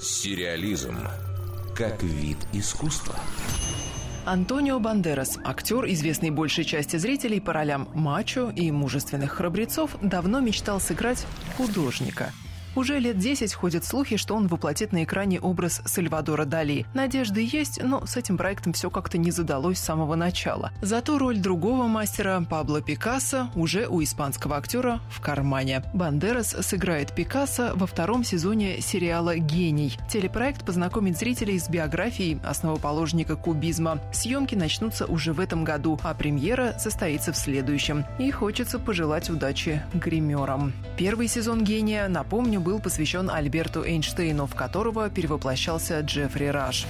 Сериализм как вид искусства. Антонио Бандерас, актер, известный большей части зрителей по ролям мачо и мужественных храбрецов, давно мечтал сыграть художника – уже лет 10 ходят слухи, что он воплотит на экране образ Сальвадора Дали. Надежды есть, но с этим проектом все как-то не задалось с самого начала. Зато роль другого мастера, Пабло Пикассо, уже у испанского актера в кармане. Бандерас сыграет Пикассо во втором сезоне сериала «Гений». Телепроект познакомит зрителей с биографией основоположника кубизма. Съемки начнутся уже в этом году, а премьера состоится в следующем. И хочется пожелать удачи гримерам. Первый сезон «Гения», напомню, был посвящен Альберту Эйнштейну, в которого перевоплощался Джеффри Раш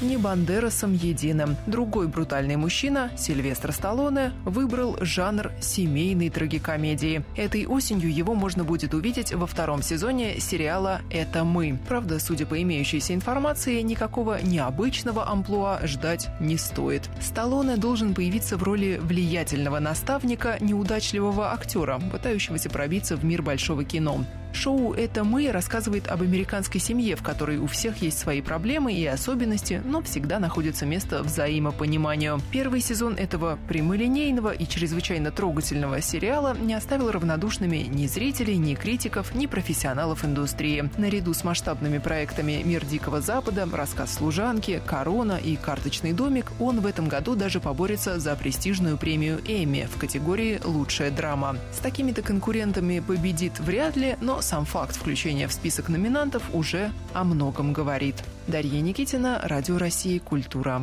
не Бандерасом единым. Другой брутальный мужчина, Сильвестр Сталлоне, выбрал жанр семейной трагикомедии. Этой осенью его можно будет увидеть во втором сезоне сериала «Это мы». Правда, судя по имеющейся информации, никакого необычного амплуа ждать не стоит. Сталлоне должен появиться в роли влиятельного наставника неудачливого актера, пытающегося пробиться в мир большого кино. Шоу «Это мы» рассказывает об американской семье, в которой у всех есть свои проблемы и особенности, но всегда находится место взаимопониманию. Первый сезон этого прямолинейного и чрезвычайно трогательного сериала не оставил равнодушными ни зрителей, ни критиков, ни профессионалов индустрии. Наряду с масштабными проектами «Мир Дикого Запада», «Рассказ служанки», «Корона» и «Карточный домик» он в этом году даже поборется за престижную премию «Эмми» в категории «Лучшая драма». С такими-то конкурентами победит вряд ли, но сам факт включения в список номинантов уже о многом говорит. Дарья Никитина, Радио России «Культура».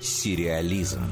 Сериализм.